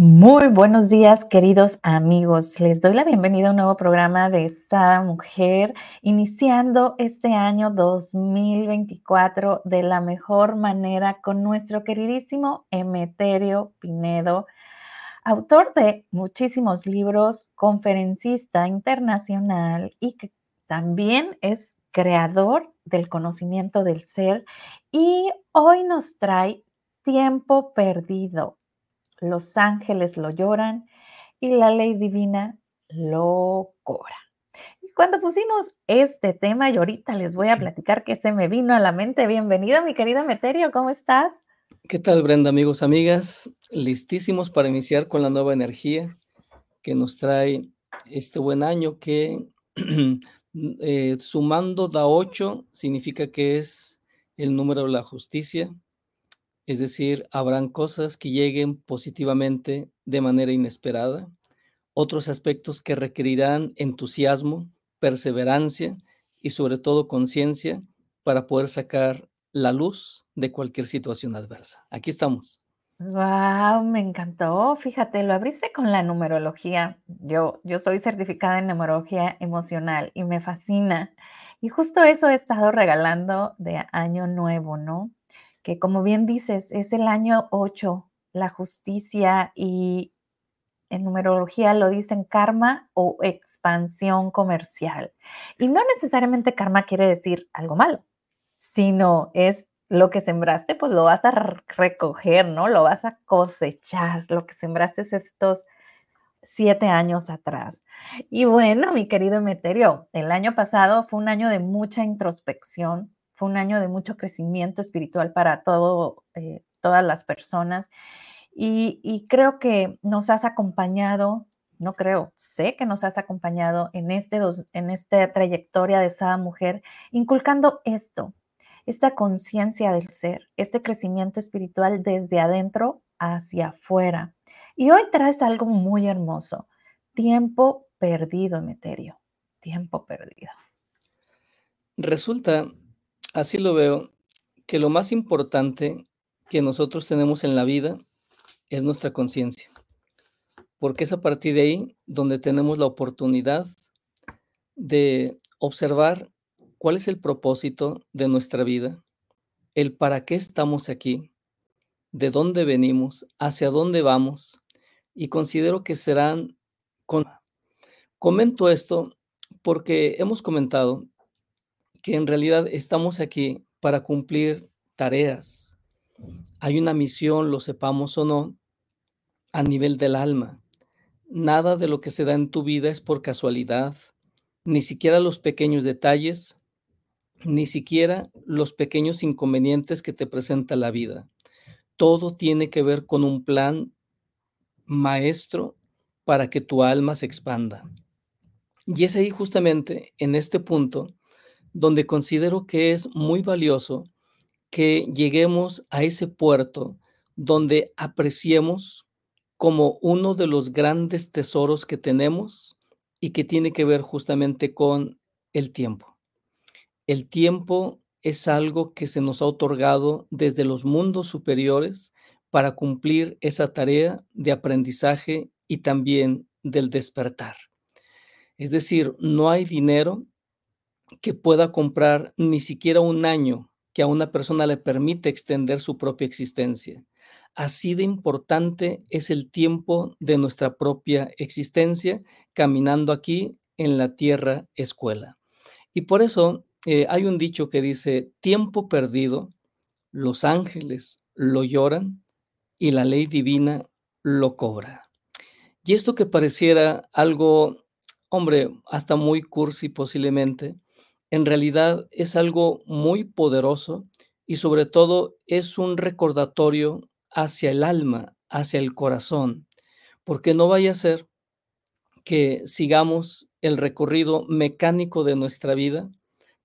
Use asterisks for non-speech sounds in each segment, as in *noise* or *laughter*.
Muy buenos días, queridos amigos. Les doy la bienvenida a un nuevo programa de esta mujer, iniciando este año 2024 de la mejor manera con nuestro queridísimo Emeterio Pinedo, autor de muchísimos libros, conferencista internacional y que también es creador del conocimiento del ser. Y hoy nos trae Tiempo Perdido los ángeles lo lloran y la ley divina lo cobra. Y cuando pusimos este tema, y ahorita les voy a platicar que se me vino a la mente. Bienvenido, mi querido Meterio, ¿cómo estás? ¿Qué tal, Brenda, amigos, amigas? Listísimos para iniciar con la nueva energía que nos trae este buen año que *clears throat* eh, sumando da 8 significa que es el número de la justicia, es decir, habrán cosas que lleguen positivamente de manera inesperada, otros aspectos que requerirán entusiasmo, perseverancia y sobre todo conciencia para poder sacar la luz de cualquier situación adversa. Aquí estamos. Wow, me encantó. Fíjate, lo abriste con la numerología. Yo, yo soy certificada en numerología emocional y me fascina. Y justo eso he estado regalando de año nuevo, ¿no? Que como bien dices, es el año 8, la justicia y en numerología lo dicen karma o expansión comercial. Y no necesariamente karma quiere decir algo malo, sino es lo que sembraste, pues lo vas a recoger, ¿no? Lo vas a cosechar, lo que sembraste es estos siete años atrás. Y bueno, mi querido Emeterio, el año pasado fue un año de mucha introspección, fue un año de mucho crecimiento espiritual para todo, eh, todas las personas y, creo que nos has acompañado, no creo, sé que nos has acompañado en, este en esta trayectoria de esa mujer, inculcando esto, esta conciencia del ser, este crecimiento espiritual desde adentro hacia afuera. Y hoy traes algo muy hermoso, tiempo perdido, Emeterio, tiempo perdido. Resulta Así lo veo, que lo más importante que nosotros tenemos en la vida es nuestra conciencia, porque es a partir de ahí donde tenemos la oportunidad de observar cuál es el propósito de nuestra vida, el para qué estamos aquí, de dónde venimos, hacia dónde vamos, y considero que serán... Con... Comento esto porque hemos comentado que en realidad estamos aquí para cumplir tareas. Hay una misión, lo sepamos o no, a nivel del alma. Nada de lo que se da en tu vida es por casualidad, ni siquiera los pequeños detalles, ni siquiera los pequeños inconvenientes que te presenta la vida. Todo tiene que ver con un plan maestro para que tu alma se expanda. Y es ahí justamente en este punto donde considero que es muy valioso que lleguemos a ese puerto donde apreciemos como uno de los grandes tesoros que tenemos y que tiene que ver justamente con el tiempo. El tiempo es algo que se nos ha otorgado desde los mundos superiores para cumplir esa tarea de aprendizaje y también del despertar. Es decir, no hay dinero que pueda comprar ni siquiera un año que a una persona le permite extender su propia existencia. Así de importante es el tiempo de nuestra propia existencia caminando aquí en la tierra escuela. Y por eso eh, hay un dicho que dice, tiempo perdido, los ángeles lo lloran y la ley divina lo cobra. Y esto que pareciera algo, hombre, hasta muy cursi posiblemente, en realidad es algo muy poderoso y sobre todo es un recordatorio hacia el alma, hacia el corazón, porque no vaya a ser que sigamos el recorrido mecánico de nuestra vida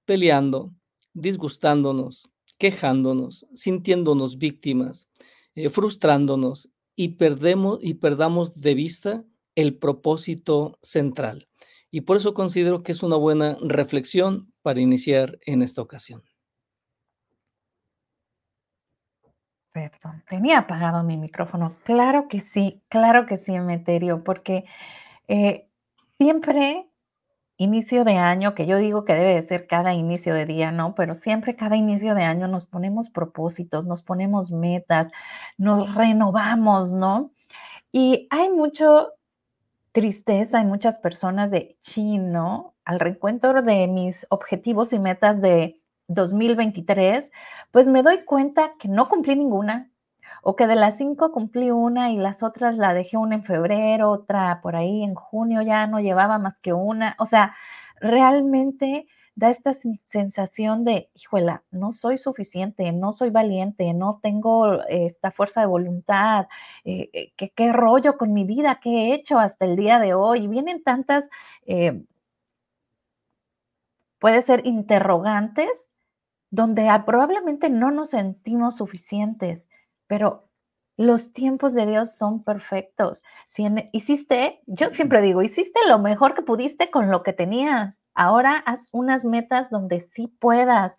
peleando, disgustándonos, quejándonos, sintiéndonos víctimas, eh, frustrándonos y perdemos y perdamos de vista el propósito central. Y por eso considero que es una buena reflexión para iniciar en esta ocasión. Perdón, tenía apagado mi micrófono. Claro que sí, claro que sí, Emeterio, porque, eh, siempre inicio de año, que yo digo que debe de ser cada inicio de día, ¿no? Pero siempre cada inicio de año nos ponemos propósitos, nos ponemos metas, nos renovamos, ¿no? Y hay mucho tristeza en muchas personas de, chin, ¿no? Al reencuentro de mis objetivos y metas de 2023, pues me doy cuenta que no cumplí ninguna, o que de las cinco cumplí una y las otras la dejé una en febrero, otra por ahí en junio, ya no llevaba más que una. O sea, realmente da esta sensación de, híjola, no soy suficiente, no soy valiente, no tengo esta fuerza de voluntad, eh, eh, ¿qué, rollo con mi vida, qué he hecho hasta el día de hoy. Y vienen tantas, eh, puede ser interrogantes, donde probablemente no nos sentimos suficientes, pero los tiempos de Dios son perfectos. Si hiciste, yo siempre digo, hiciste lo mejor que pudiste con lo que tenías. Ahora haz unas metas donde sí puedas.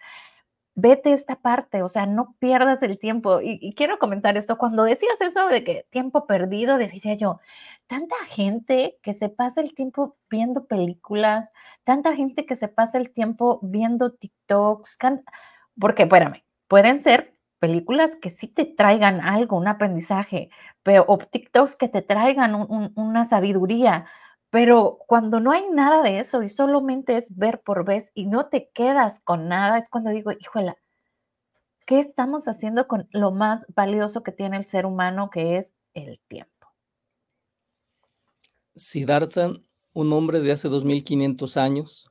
Vete esta parte, o sea, no pierdas el tiempo. Y, quiero comentar esto, cuando decías eso de que tiempo perdido, decía yo, tanta gente que se pasa el tiempo viendo películas, tanta gente que se pasa el tiempo viendo TikToks, porque, espérame, pueden ser películas que sí te traigan algo, un aprendizaje, pero, o TikToks que te traigan una sabiduría, pero cuando no hay nada de eso y solamente es ver por vez y no te quedas con nada, es cuando digo, híjola, ¿qué estamos haciendo con lo más valioso que tiene el ser humano, que es el tiempo? Siddhartha, un hombre de hace 2500 años,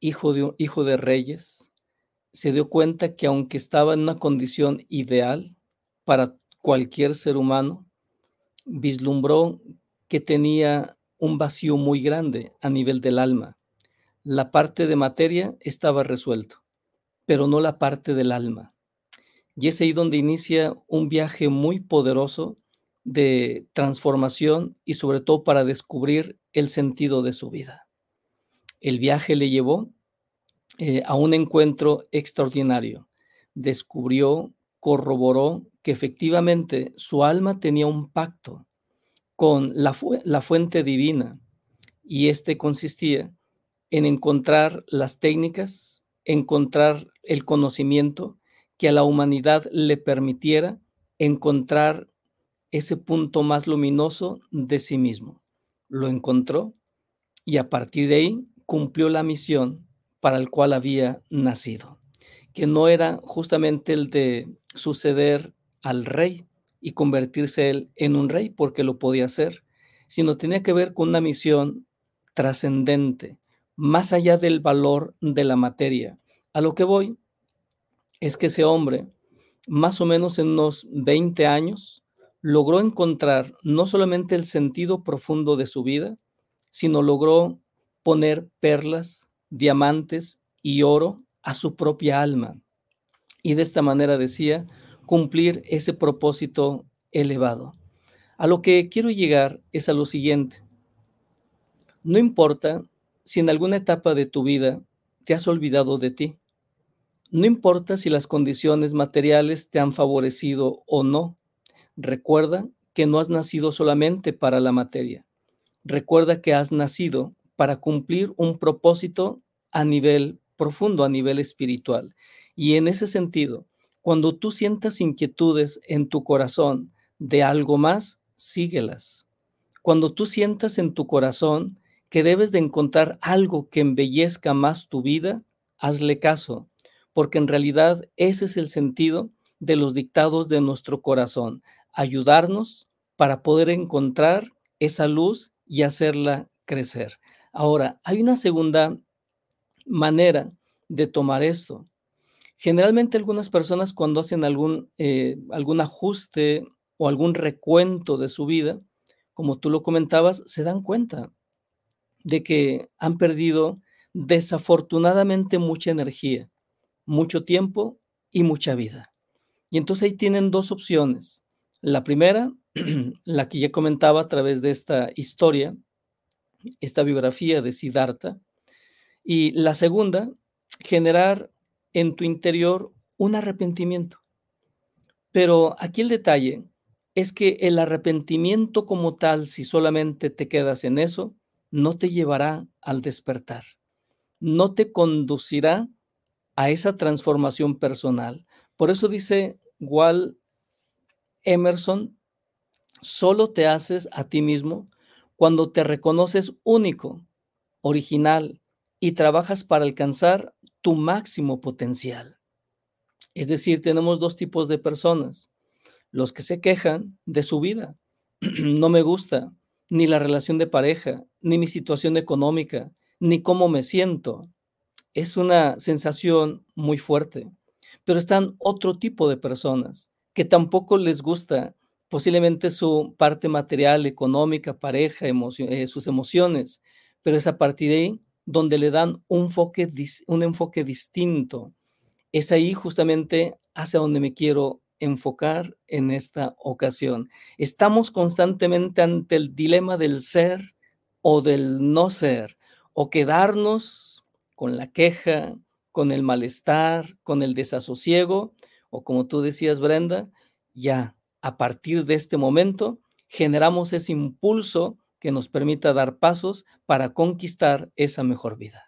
hijo de, hijo de reyes, se dio cuenta que aunque estaba en una condición ideal para cualquier ser humano, vislumbró que tenía un vacío muy grande a nivel del alma. La parte de materia estaba resuelto, pero no la parte del alma. Y es ahí donde inicia un viaje muy poderoso de transformación y sobre todo para descubrir el sentido de su vida. El viaje le llevó eh, a un encuentro extraordinario. Descubrió, corroboró que efectivamente su alma tenía un pacto con la, la fuente divina y este consistía en encontrar las técnicas, encontrar el conocimiento que a la humanidad le permitiera encontrar ese punto más luminoso de sí mismo. Lo encontró y a partir de ahí cumplió la misión para el cual había nacido, que no era justamente el de suceder al rey y convertirse él en un rey porque lo podía hacer, sino tenía que ver con una misión trascendente, más allá del valor de la materia. A lo que voy es que ese hombre, más o menos en unos 20 años, logró encontrar no solamente el sentido profundo de su vida, sino logró poner perlas diamantes y oro a su propia alma. Y de esta manera decía, cumplir ese propósito elevado. A lo que quiero llegar es a lo siguiente. No importa si en alguna etapa de tu vida te has olvidado de ti. No importa si las condiciones materiales te han favorecido o no. Recuerda que no has nacido solamente para la materia. Recuerda que has nacido para cumplir un propósito a nivel profundo, a nivel espiritual. Y en ese sentido, cuando tú sientas inquietudes en tu corazón de algo más, síguelas. Cuando tú sientas en tu corazón que debes de encontrar algo que embellezca más tu vida, hazle caso, porque en realidad ese es el sentido de los dictados de nuestro corazón, ayudarnos para poder encontrar esa luz y hacerla crecer. Ahora, hay una segunda manera de tomar esto. Generalmente algunas personas cuando hacen algún, eh, algún ajuste o algún recuento de su vida, como tú lo comentabas, se dan cuenta de que han perdido desafortunadamente mucha energía, mucho tiempo y mucha vida. Y entonces ahí tienen dos opciones. La primera, *clears throat* la que ya comentaba a través de esta historia, esta biografía de Siddhartha. Y la segunda, generar en tu interior un arrepentimiento. Pero aquí el detalle es que el arrepentimiento como tal, si solamente te quedas en eso, no te llevará al despertar, no te conducirá a esa transformación personal. Por eso dice Walt Emerson, solo te haces a ti mismo cuando te reconoces único, original y trabajas para alcanzar tu máximo potencial. Es decir, tenemos dos tipos de personas. Los que se quejan de su vida. *clears throat* no me gusta ni la relación de pareja, ni mi situación económica, ni cómo me siento. Es una sensación muy fuerte. Pero están otro tipo de personas que tampoco les gusta posiblemente su parte material, económica, pareja, eh, sus emociones, pero es a partir de ahí donde le dan un enfoque distinto. Es ahí justamente hacia donde me quiero enfocar en esta ocasión. Estamos constantemente ante el dilema del ser o del no ser, o quedarnos con la queja, con el malestar, con el desasosiego, o como tú decías, Brenda, ya a partir de este momento generamos ese impulso que nos permita dar pasos para conquistar esa mejor vida.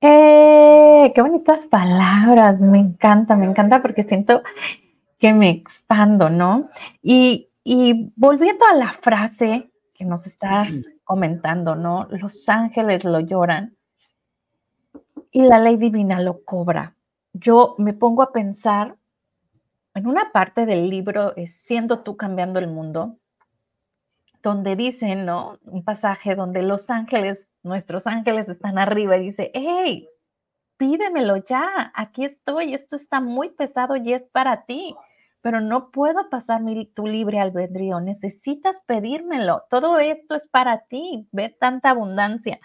¡Eh! ¡Qué bonitas palabras! Me encanta, me encanta porque siento que me expando, ¿no? Y, y volviendo a la frase que nos estás comentando, ¿no? Los ángeles lo lloran y la ley divina lo cobra. Yo me pongo a pensar en una parte del libro, Siendo tú cambiando el mundo, donde dice, ¿no? Un pasaje donde los ángeles, nuestros ángeles están arriba y dice, hey, pídemelo ya, aquí estoy, esto está muy pesado y es para ti, pero no puedo pasar mi, tu libre albedrío, necesitas pedírmelo, todo esto es para ti, ve tanta abundancia.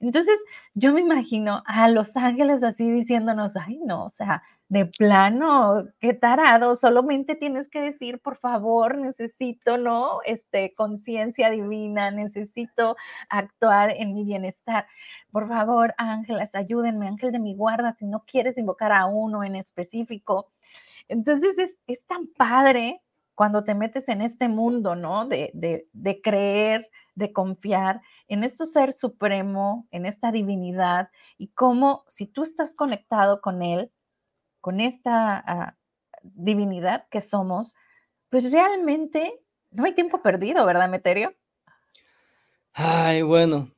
Entonces, yo me imagino a los ángeles así diciéndonos, ay, no, o sea, de plano, qué tarado, solamente tienes que decir, por favor, necesito, ¿no? Este, conciencia divina, necesito actuar en mi bienestar. Por favor, ángeles, ayúdenme, ángel de mi guarda, si no quieres invocar a uno en específico. Entonces, es, es tan padre cuando te metes en este mundo, ¿no? De, de, de creer, de confiar en este ser supremo, en esta divinidad, y cómo si tú estás conectado con él, con esta ah, divinidad que somos, pues realmente no hay tiempo perdido, ¿verdad, Meterio? Ay, bueno,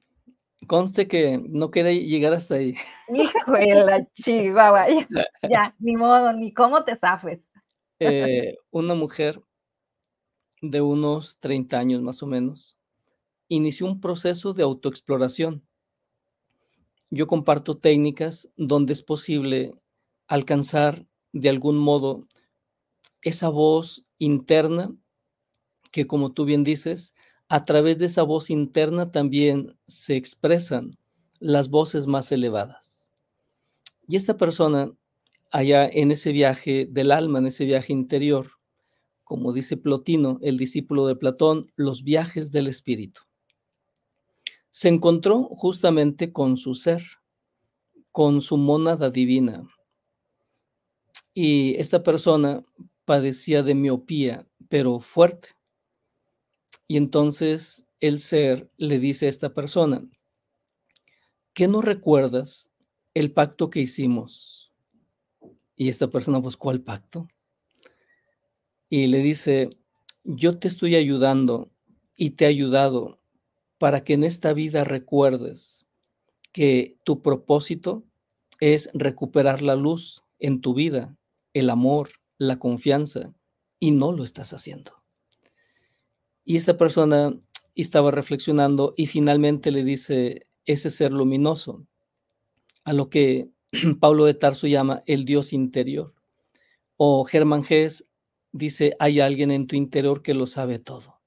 conste que no quiere llegar hasta ahí. *laughs* Hijo de la chihuahua, ya, ni modo, ni cómo te zafes. Eh, una mujer de unos 30 años más o menos inició un proceso de autoexploración. Yo comparto técnicas donde es posible alcanzar de algún modo esa voz interna que, como tú bien dices, a través de esa voz interna también se expresan las voces más elevadas. Y esta persona, allá en ese viaje del alma, en ese viaje interior, como dice Plotino, el discípulo de Platón, los viajes del espíritu, se encontró justamente con su ser, con su mónada divina, y esta persona padecía de miopía, pero fuerte. Y entonces el ser le dice a esta persona, ¿qué no recuerdas el pacto que hicimos? Y esta persona, pues, ¿cuál pacto? Y le dice, yo te estoy ayudando y te he ayudado para que en esta vida recuerdes que tu propósito es recuperar la luz en tu vida el amor, la confianza, y no lo estás haciendo. Y esta persona estaba reflexionando y finalmente le dice ese ser luminoso, a lo que *clears throat* Pablo de Tarso llama el Dios interior. O Germán Gess dice, hay alguien en tu interior que lo sabe todo.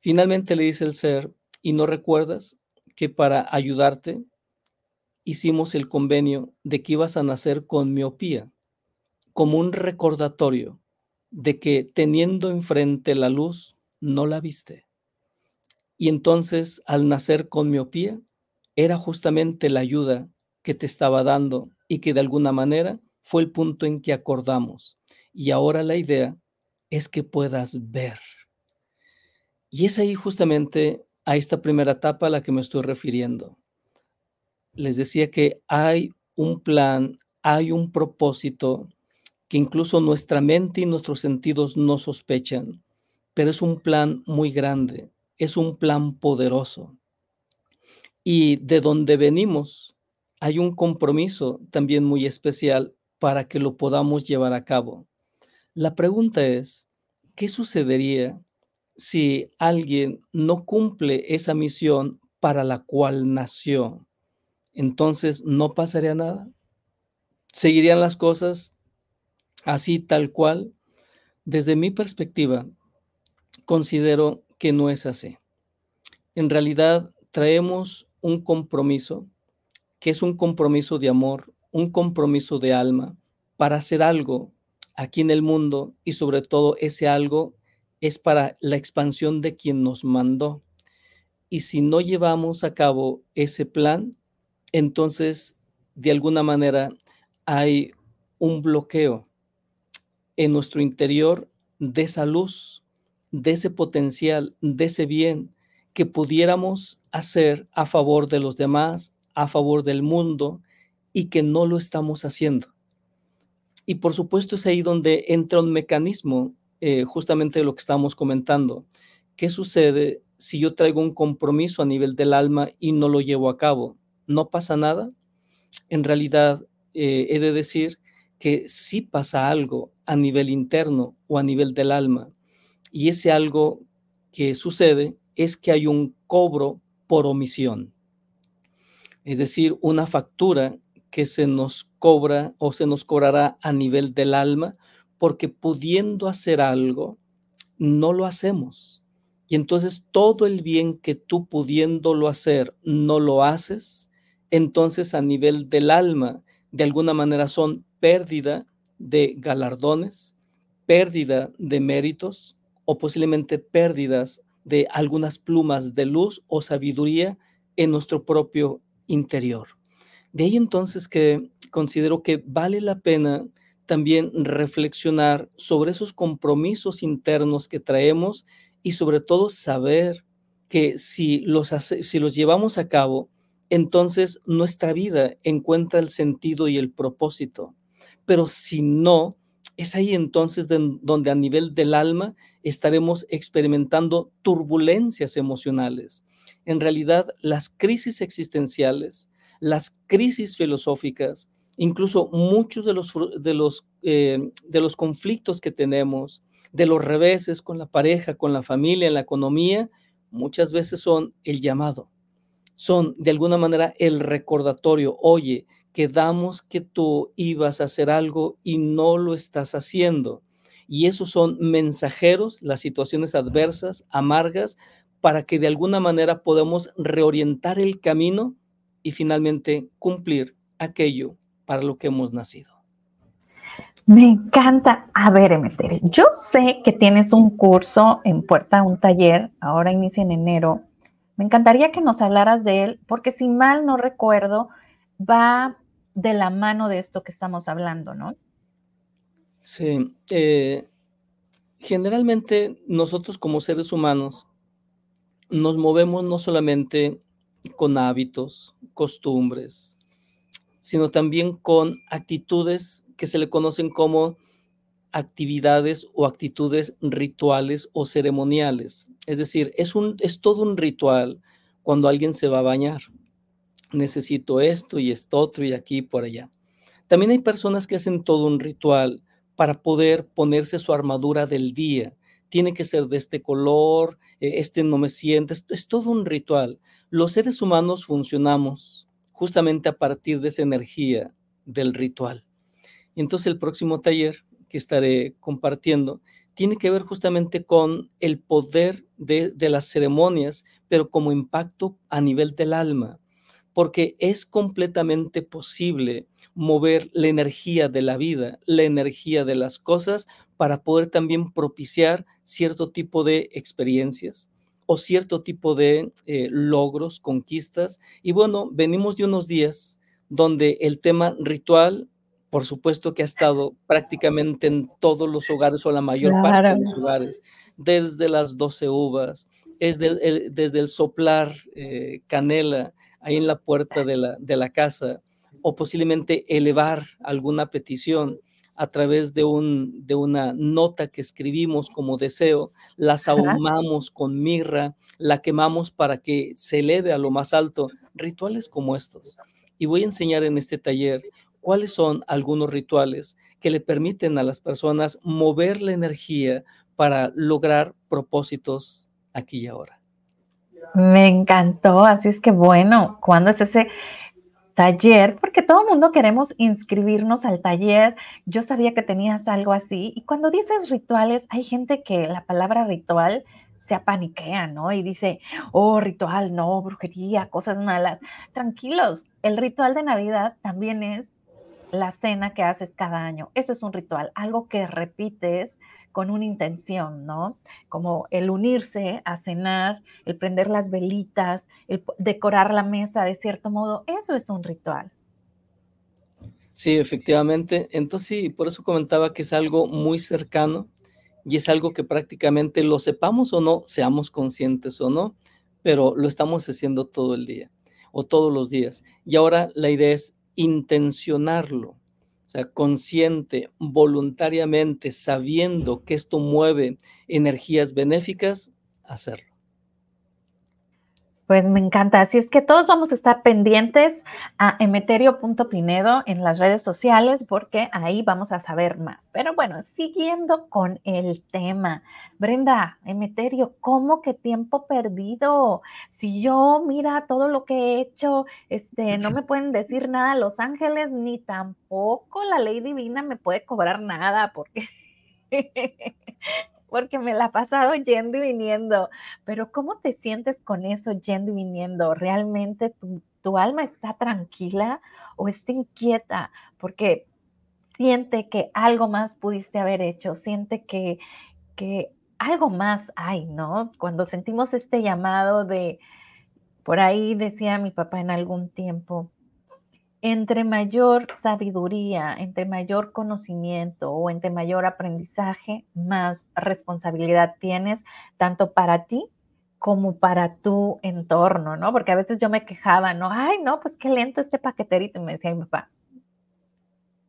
Finalmente le dice el ser, ¿y no recuerdas que para ayudarte hicimos el convenio de que ibas a nacer con miopía? Como un recordatorio de que teniendo enfrente la luz, no la viste. Y entonces, al nacer con miopía, era justamente la ayuda que te estaba dando y que de alguna manera fue el punto en que acordamos. Y ahora la idea es que puedas ver. Y es ahí justamente a esta primera etapa a la que me estoy refiriendo. Les decía que hay un plan, hay un propósito que incluso nuestra mente y nuestros sentidos no sospechan, pero es un plan muy grande, es un plan poderoso. Y de donde venimos, hay un compromiso también muy especial para que lo podamos llevar a cabo. La pregunta es, ¿qué sucedería si alguien no cumple esa misión para la cual nació? Entonces, ¿no pasaría nada? ¿Seguirían las cosas así tal cual? Desde mi perspectiva, considero que no es así. En realidad, traemos un compromiso, que es un compromiso de amor, un compromiso de alma, para hacer algo aquí en el mundo y sobre todo ese algo es para la expansión de quien nos mandó. Y si no llevamos a cabo ese plan, entonces de alguna manera hay un bloqueo en nuestro interior de esa luz, de ese potencial, de ese bien que pudiéramos hacer a favor de los demás, a favor del mundo y que no lo estamos haciendo. Y por supuesto es ahí donde entra un mecanismo, eh, justamente lo que estamos comentando. ¿Qué sucede si yo traigo un compromiso a nivel del alma y no lo llevo a cabo? ¿No pasa nada? En realidad, eh, he de decir que sí pasa algo a nivel interno o a nivel del alma. Y ese algo que sucede es que hay un cobro por omisión. Es decir, una factura que se nos cobra o se nos cobrará a nivel del alma porque pudiendo hacer algo, no lo hacemos. Y entonces todo el bien que tú pudiéndolo hacer no lo haces, entonces a nivel del alma, de alguna manera son pérdida de galardones, pérdida de méritos o posiblemente pérdidas de algunas plumas de luz o sabiduría en nuestro propio interior. De ahí entonces que considero que vale la pena también reflexionar sobre esos compromisos internos que traemos y sobre todo saber que si los, si los llevamos a cabo, entonces nuestra vida encuentra el sentido y el propósito. Pero si no, es ahí entonces donde a nivel del alma estaremos experimentando turbulencias emocionales. En realidad, las crisis existenciales, las crisis filosóficas, incluso muchos de los, de los, eh, de los conflictos que tenemos, de los reveses con la pareja, con la familia, en la economía, muchas veces son el llamado, son de alguna manera el recordatorio, oye, quedamos que tú ibas a hacer algo y no lo estás haciendo. Y esos son mensajeros, las situaciones adversas, amargas, para que de alguna manera podamos reorientar el camino y finalmente cumplir aquello para lo que hemos nacido. Me encanta. A ver, Emeter, yo sé que tienes un curso en Puerta, un taller, ahora inicia en enero. Me encantaría que nos hablaras de él, porque si mal no recuerdo, va de la mano de esto que estamos hablando, ¿no? Sí. Eh, generalmente nosotros como seres humanos nos movemos no solamente con hábitos, costumbres, sino también con actitudes que se le conocen como actividades o actitudes rituales o ceremoniales. Es decir, es, un, es todo un ritual cuando alguien se va a bañar necesito esto y esto otro y aquí y por allá. También hay personas que hacen todo un ritual para poder ponerse su armadura del día. Tiene que ser de este color, eh, este no me siente, es, todo un ritual. Los seres humanos funcionamos justamente a partir de esa energía del ritual. Entonces el próximo taller que estaré compartiendo tiene que ver justamente con el poder de, de, las ceremonias, pero como impacto a nivel del alma porque es completamente posible mover la energía de la vida, la energía de las cosas, para poder también propiciar cierto tipo de experiencias o cierto tipo de eh, logros, conquistas. Y bueno, venimos de unos días donde el tema ritual por supuesto que ha estado prácticamente en todos los hogares o la mayor parte de los hogares, desde las 12 uvas, desde el, desde el soplar eh, canela ahí en la puerta de la, de la casa, o posiblemente elevar alguna petición a través de, un, de una nota que escribimos como deseo, la ahumamos con mirra, la quemamos para que se eleve a lo más alto, rituales como estos. Y voy a enseñar en este taller cuáles son algunos rituales que le permiten a las personas mover la energía para lograr propósitos aquí y ahora. Me encantó, así es que bueno, ¿cuándo es ese taller, porque todo el mundo queremos inscribirnos al taller. Yo sabía que tenías algo así. Y cuando dices rituales, hay gente que la palabra ritual se apaniquea, ¿no? Y dice, oh, ritual, no, brujería, cosas malas. Tranquilos, el ritual de Navidad también es la cena que haces cada año. Eso es un ritual, algo que repites con una intención, ¿no? Como el unirse a cenar, el prender las velitas, el decorar la mesa de cierto modo, eso es un ritual. Sí, efectivamente. Entonces, sí, por eso comentaba que es algo muy cercano y es algo que prácticamente lo sepamos o no, seamos conscientes o no, pero lo estamos haciendo todo el día o todos los días. Y ahora la idea es intencionarlo consciente, voluntariamente, sabiendo que esto mueve energías benéficas, hacerlo. Pues me encanta. Así es que todos vamos a estar pendientes a emeterio.pinedo en las redes sociales porque ahí vamos a saber más. Pero bueno, siguiendo con el tema. Brenda, Emeterio, ¿cómo que tiempo perdido? Si yo, mira, todo lo que he hecho, este, no me pueden decir nada Los Ángeles, ni tampoco la ley divina me puede cobrar nada porque porque me la he pasado yendo y viniendo. Pero ¿cómo te sientes con eso yendo y viniendo? ¿Realmente tu, tu alma está tranquila o está inquieta? Porque siente que algo más pudiste haber hecho, siente que, que algo más hay, ¿no? Cuando sentimos este llamado de, por ahí decía mi papá en algún tiempo, entre mayor sabiduría, entre mayor conocimiento o entre mayor aprendizaje, más responsabilidad tienes, tanto para ti como para tu entorno, ¿no? Porque a veces yo me quejaba, ¿no? Ay, no, pues qué lento este paqueterito. Y me decía mi papá,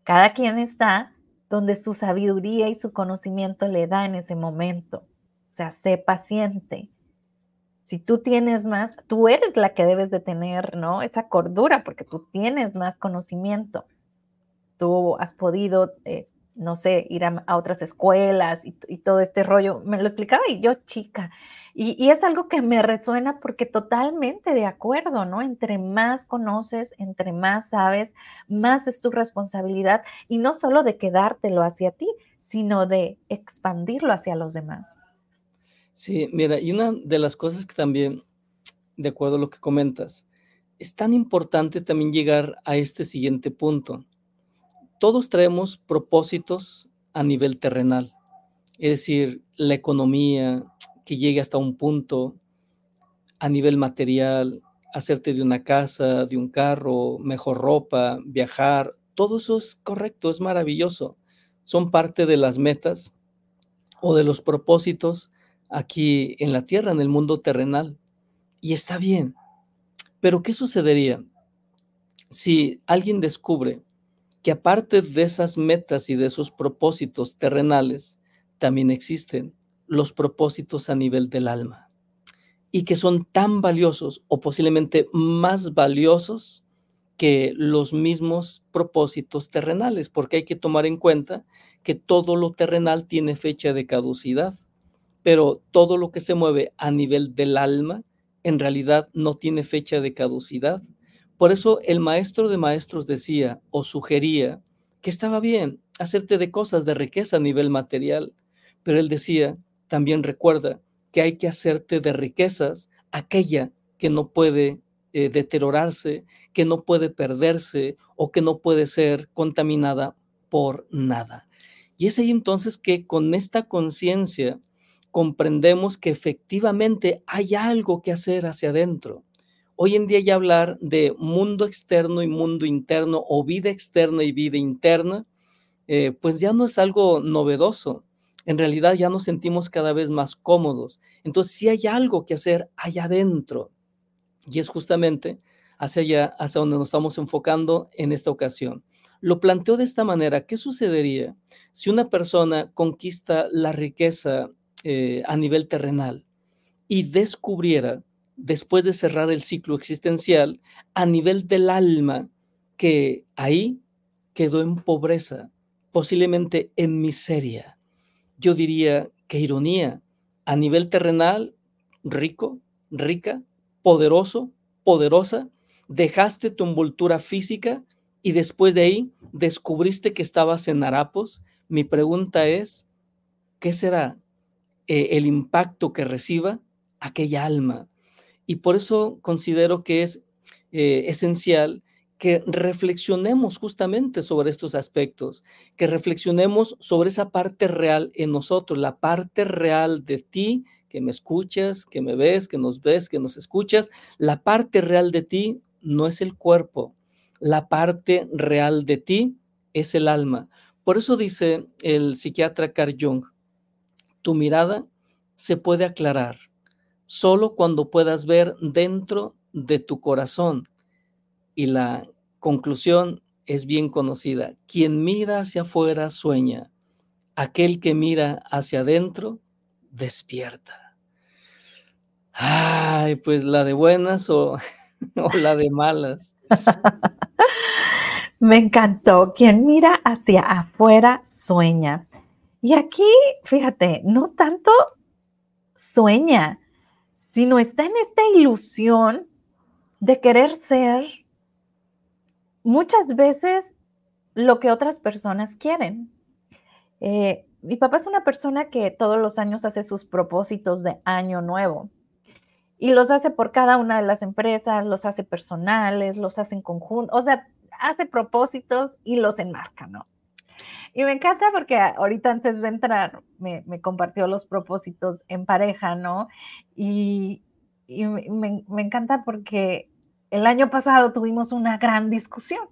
cada quien está donde su sabiduría y su conocimiento le da en ese momento. O sea, sé paciente, si tú tienes más, tú eres la que debes de tener, ¿no? Esa cordura, porque tú tienes más conocimiento. Tú has podido, eh, no sé, ir a, otras escuelas y, todo este rollo. Me lo explicaba y yo chica. Y, y, es algo que me resuena porque totalmente de acuerdo, ¿no? Entre más conoces, entre más sabes, más es tu responsabilidad y no solo de quedártelo hacia ti, sino de expandirlo hacia los demás. Sí, mira, y una de las cosas que también, de acuerdo a lo que comentas, es tan importante también llegar a este siguiente punto. Todos traemos propósitos a nivel terrenal, es decir, la economía, que llegue hasta un punto, a nivel material, hacerte de una casa, de un carro, mejor ropa, viajar, todo eso es correcto, es maravilloso. Son parte de las metas o de los propósitos aquí en la tierra, en el mundo terrenal. Y está bien. Pero ¿qué sucedería si alguien descubre que aparte de esas metas y de esos propósitos terrenales, también existen los propósitos a nivel del alma? Y que son tan valiosos o posiblemente más valiosos que los mismos propósitos terrenales, porque hay que tomar en cuenta que todo lo terrenal tiene fecha de caducidad pero todo lo que se mueve a nivel del alma en realidad no tiene fecha de caducidad. Por eso el maestro de maestros decía o sugería que estaba bien hacerte de cosas de riqueza a nivel material, pero él decía, también recuerda que hay que hacerte de riquezas aquella que no puede eh, deteriorarse, que no puede perderse o que no puede ser contaminada por nada. Y es ahí entonces que con esta conciencia comprendemos que efectivamente hay algo que hacer hacia adentro. Hoy en día ya hablar de mundo externo y mundo interno o vida externa y vida interna, eh, pues ya no es algo novedoso. En realidad ya nos sentimos cada vez más cómodos. Entonces, si hay algo que hacer allá adentro, y es justamente hacia allá, hacia donde nos estamos enfocando en esta ocasión. Lo planteo de esta manera, ¿qué sucedería si una persona conquista la riqueza eh, a nivel terrenal y descubriera, después de cerrar el ciclo existencial, a nivel del alma, que ahí quedó en pobreza, posiblemente en miseria? Yo diría, qué ironía, a nivel terrenal, rico, rica, poderoso, poderosa, dejaste tu envoltura física y después de ahí descubriste que estabas en harapos. Mi pregunta es, ¿qué será eh, el impacto que reciba aquella alma? Y por eso considero que es eh, esencial que reflexionemos justamente sobre estos aspectos, que reflexionemos sobre esa parte real en nosotros, la parte real de ti que me escuchas, que me ves, que nos ves, que nos escuchas, la parte real de ti no es el cuerpo, la parte real de ti es el alma. Por eso dice el psiquiatra Carl Jung, tu mirada se puede aclarar solo cuando puedas ver dentro de tu corazón. Y la conclusión es bien conocida. Quien mira hacia afuera sueña. Aquel que mira hacia adentro despierta. Ay, pues la de buenas o, *laughs* la de malas. *laughs* Me encantó. Quien mira hacia afuera sueña. Y aquí, fíjate, no tanto sueña, sino está en esta ilusión de querer ser muchas veces lo que otras personas quieren. Eh, mi papá es una persona que todos los años hace sus propósitos de año nuevo y los hace por cada una de las empresas, los hace personales, los hace en conjunto, o sea, hace propósitos y los enmarca, ¿no? Y me encanta porque ahorita antes de entrar me, compartió los propósitos en pareja, ¿no? Y, me, me encanta porque el año pasado tuvimos una gran discusión,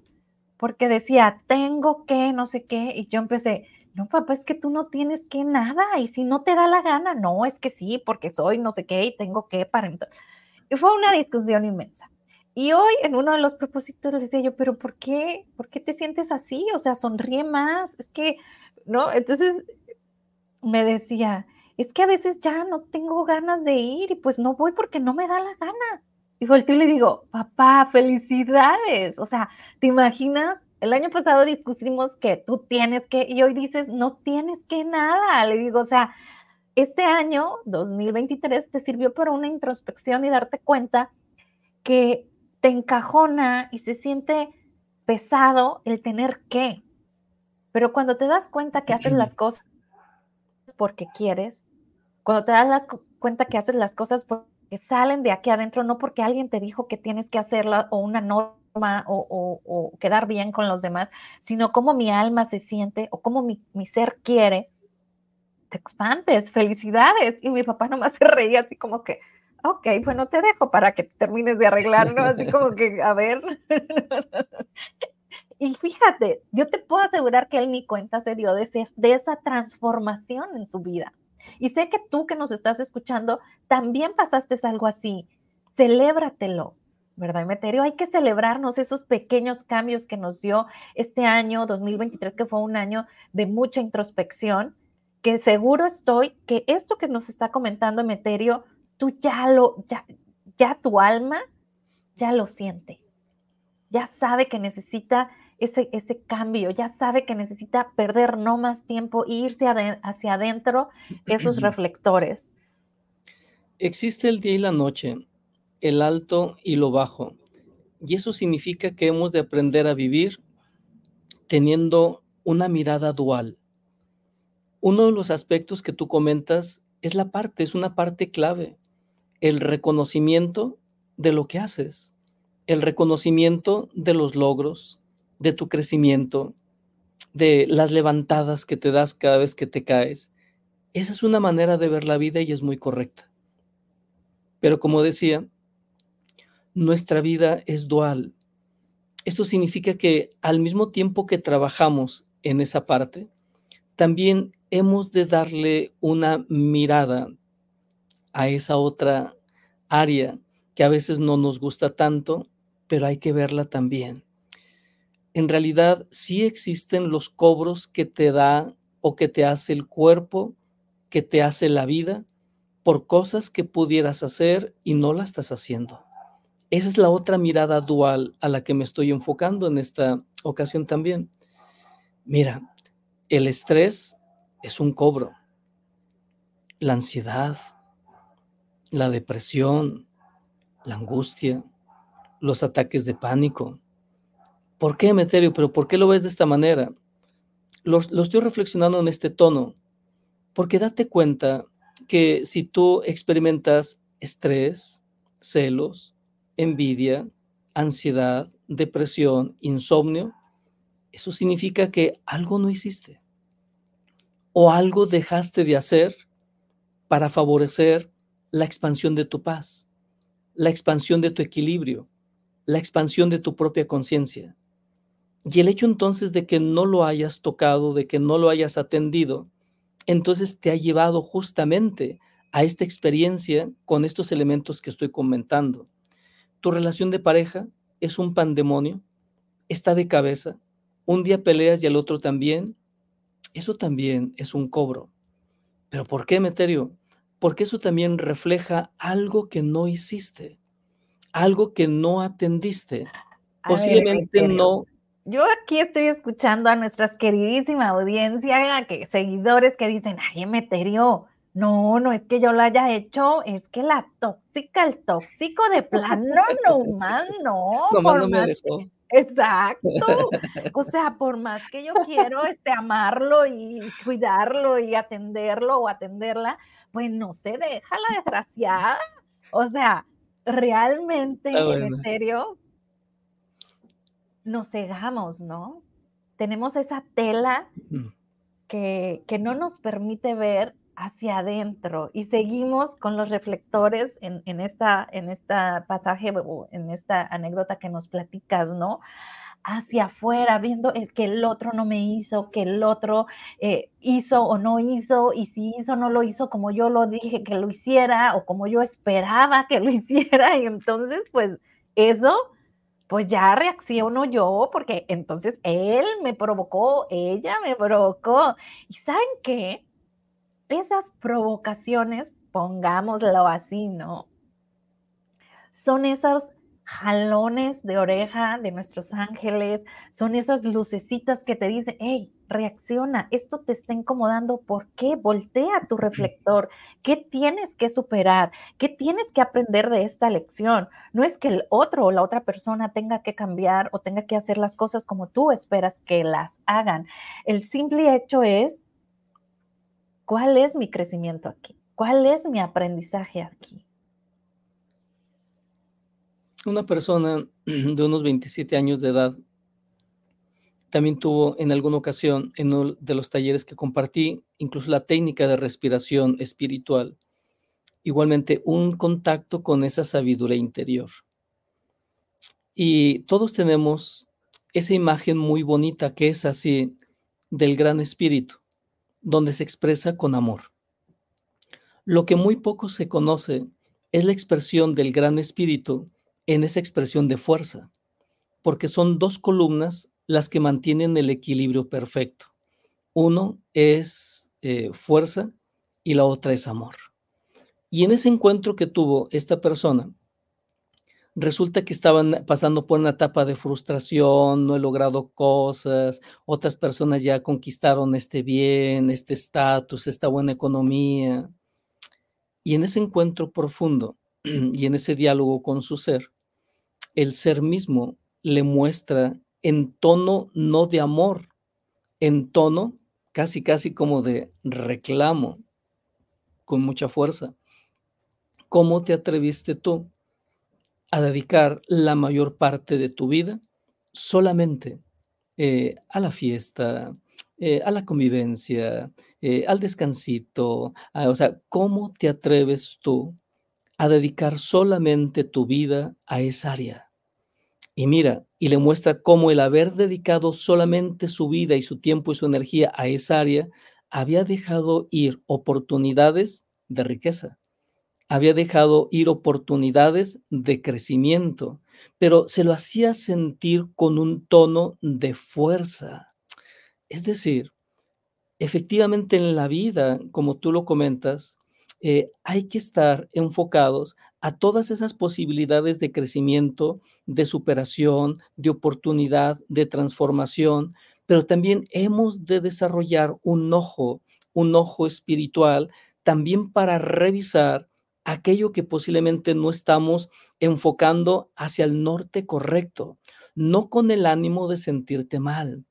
porque decía, tengo que, no sé qué, y yo empecé, no, papá, es que tú no tienes que nada y si no te da la gana, no, es que sí, porque soy no sé qué y tengo que para entonces. Y fue una discusión inmensa. Y hoy en uno de los propósitos le decía yo, pero ¿por qué? ¿Por qué te sientes así? O sea, sonríe más, es que, ¿no? Entonces me decía, es que a veces ya no tengo ganas de ir y pues no voy porque no me da la gana. Y volteo y le digo, papá, felicidades. O sea, ¿te imaginas el año pasado discutimos que tú tienes que, y hoy dices, no tienes que nada. Le digo, o sea, este año, 2023, te sirvió para una introspección y darte cuenta que te encajona y se siente pesado el tener que. Pero cuando te das cuenta que haces las cosas porque quieres, cuando te das cuenta que haces las cosas porque salen de aquí adentro, no porque alguien te dijo que tienes que hacerla o una norma o, quedar bien con los demás, sino cómo mi alma se siente o cómo mi, ser quiere, te expandes, felicidades. Y mi papá nomás se reía así como que, ok, bueno, te dejo para que termines de arreglarlo, así como *laughs* que, a ver. *laughs* y fíjate, yo te puedo asegurar que él ni cuenta se dio de, de esa transformación en su vida. Y sé que tú que nos estás escuchando, también pasaste algo así. Celébratelo, ¿verdad, Meterio? Hay que celebrarnos esos pequeños cambios que nos dio este año 2023, que fue un año de mucha introspección, que seguro estoy que esto que nos está comentando Meterio, tú ya lo, ya, ya tu alma ya lo siente, ya sabe que necesita ese, ese cambio, ya sabe que necesita perder no más tiempo e irse hacia adentro esos reflectores. Existe el día y la noche el alto y lo bajo. Y eso significa que hemos de aprender a vivir teniendo una mirada dual. Uno de los aspectos que tú comentas es la parte, es una parte clave, el reconocimiento de lo que haces, el reconocimiento de los logros, de tu crecimiento, de las levantadas que te das cada vez que te caes. Esa es una manera de ver la vida y es muy correcta. Pero como decía, nuestra vida es dual. Esto significa que al mismo tiempo que trabajamos en esa parte, también hemos de darle una mirada a esa otra área que a veces no nos gusta tanto, pero hay que verla también. En realidad sí existen los cobros que te da o que te hace el cuerpo, que te hace la vida, por cosas que pudieras hacer y no la estás haciendo. Esa es la otra mirada dual a la que me estoy enfocando en esta ocasión también. Mira, el estrés es un cobro. La ansiedad, la depresión, la angustia, los ataques de pánico. ¿Por qué, Meterio? ¿Pero por qué lo ves de esta manera? Lo, lo estoy reflexionando en este tono, porque date cuenta que si tú experimentas estrés, celos, envidia, ansiedad, depresión, insomnio, eso significa que algo no hiciste o algo dejaste de hacer para favorecer la expansión de tu paz, la expansión de tu equilibrio, la expansión de tu propia conciencia. Y el hecho entonces de que no lo hayas tocado, de que no lo hayas atendido, entonces te ha llevado justamente a esta experiencia con estos elementos que estoy comentando. Tu relación de pareja es un pandemonio, está de cabeza, un día peleas y al otro también, eso también es un cobro. ¿Pero por qué, Meterio? Porque eso también refleja algo que no hiciste, algo que no atendiste. Posiblemente no yo aquí estoy escuchando a nuestras queridísima audiencia, que, seguidores que dicen, ay, Emeterio, no, no es que yo lo haya hecho, es que la tóxica, el tóxico de plano, no *laughs* más, no. no me dejó. Exacto. *laughs* O sea, por más que yo quiero este, amarlo y cuidarlo y atenderlo o atenderla, pues no se deja la desgraciada. O sea, realmente, en serio, nos cegamos, ¿no? Tenemos esa tela que, que, no nos permite ver hacia adentro y seguimos con los reflectores en, en, esta, en esta pasaje o en esta anécdota que nos platicas, ¿no? hacia afuera, viendo el que el otro no me hizo, que el otro eh, hizo o no hizo, y si hizo no lo hizo como yo lo dije que lo hiciera o como yo esperaba que lo *laughs* hiciera, y entonces pues eso pues ya reacciono yo, porque entonces él me provocó, ella me provocó. ¿Y saben qué? Esas provocaciones, pongámoslo así, ¿no? Son esos jalones de oreja de nuestros ángeles, son esas lucecitas que te dicen, hey, reacciona, esto te está incomodando, ¿por qué? Voltea tu reflector, ¿qué tienes que superar? ¿Qué tienes que aprender de esta lección? No es que el otro o la otra persona tenga que cambiar o tenga que hacer las cosas como tú esperas que las hagan. El simple hecho es, ¿cuál es mi crecimiento aquí? ¿Cuál es mi aprendizaje aquí? Una persona *clears throat* de unos 27 años de edad también tuvo en alguna ocasión en uno de los talleres que compartí, incluso la técnica de respiración espiritual, igualmente un contacto con esa sabiduría interior. Y todos tenemos esa imagen muy bonita que es así del gran espíritu, donde se expresa con amor. Lo que muy poco se conoce es la expresión del gran espíritu en esa expresión de fuerza, porque son dos columnas las que mantienen el equilibrio perfecto. Uno es eh, fuerza y la otra es amor. Y en ese encuentro que tuvo esta persona, resulta que estaban pasando por una etapa de frustración, no he logrado cosas, otras personas ya conquistaron este bien, este estatus, esta buena economía. Y en ese encuentro profundo *clears throat* y en ese diálogo con su ser, el ser mismo le muestra en tono no de amor, en tono casi, casi como de reclamo, con mucha fuerza. ¿Cómo te atreviste tú a dedicar la mayor parte de tu vida solamente eh, a la fiesta, eh, a la convivencia, eh, al descansito? o sea, ¿cómo te atreves tú a dedicar solamente tu vida a esa área. Y mira, y le muestra cómo el haber dedicado solamente su vida y su tiempo y su energía a esa área había dejado ir oportunidades de riqueza, había dejado ir oportunidades de crecimiento, pero se lo hacía sentir con un tono de fuerza. Es decir, efectivamente en la vida, como tú lo comentas, eh, hay que estar enfocados a todas esas posibilidades de crecimiento, de superación, de oportunidad, de transformación, pero también hemos de desarrollar un ojo, un ojo espiritual, también para revisar aquello que posiblemente no estamos enfocando hacia el norte correcto, no con el ánimo de sentirte mal,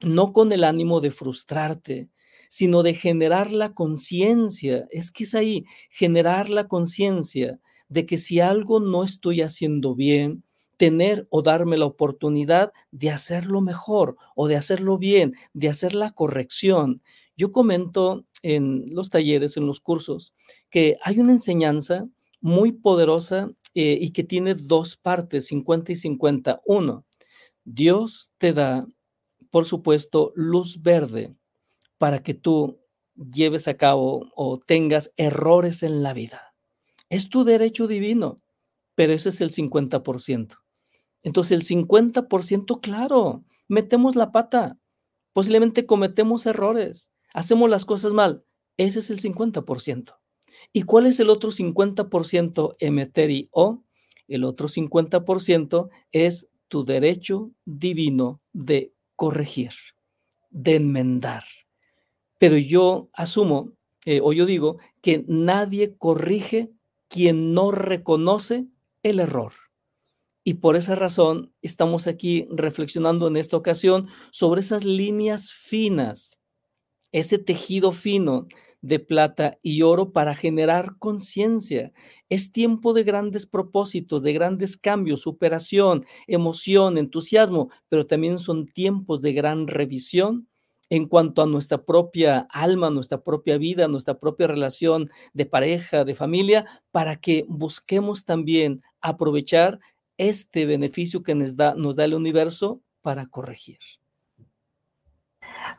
no con el ánimo de frustrarte, sino de generar la conciencia. Es que es ahí, generar la conciencia de que si algo no estoy haciendo bien, tener o darme la oportunidad de hacerlo mejor o de hacerlo bien, de hacer la corrección. Yo comento en los talleres, en los cursos, que hay una enseñanza muy poderosa eh, y que tiene dos partes, 50 y 50. Uno, Dios te da, por supuesto, luz verde para que tú lleves a cabo o tengas errores en la vida. Es tu derecho divino, pero ese es el 50%. Entonces el 50%, claro, metemos la pata, posiblemente cometemos errores, hacemos las cosas mal, ese es el 50%. ¿Y cuál es el otro 50% emeteri o? El otro 50% es tu derecho divino de corregir, de enmendar. Pero yo asumo, eh, o yo digo, que nadie corrige quien no reconoce el error. Y por esa razón estamos aquí reflexionando en esta ocasión sobre esas líneas finas, ese tejido fino de plata y oro para generar conciencia. Es tiempo de grandes propósitos, de grandes cambios, superación, emoción, entusiasmo, pero también son tiempos de gran revisión en cuanto a nuestra propia alma, nuestra propia vida, nuestra propia relación de pareja, de familia, para que busquemos también aprovechar este beneficio que nos da, nos da el universo para corregir.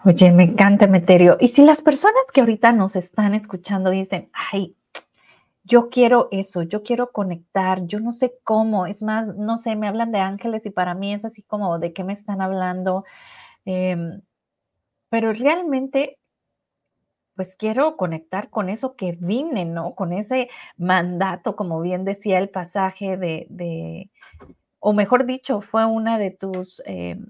Oye, me encanta, Meterio. Y si las personas que ahorita nos están escuchando dicen, ay, yo quiero eso, yo quiero conectar, yo no sé cómo, es más, no sé, me hablan de ángeles y para mí es así como, ¿de qué me están hablando? Em, pero realmente, pues quiero conectar con eso que vine, ¿no? Con ese mandato, como bien decía el pasaje de, o mejor dicho, fue una de tus, em,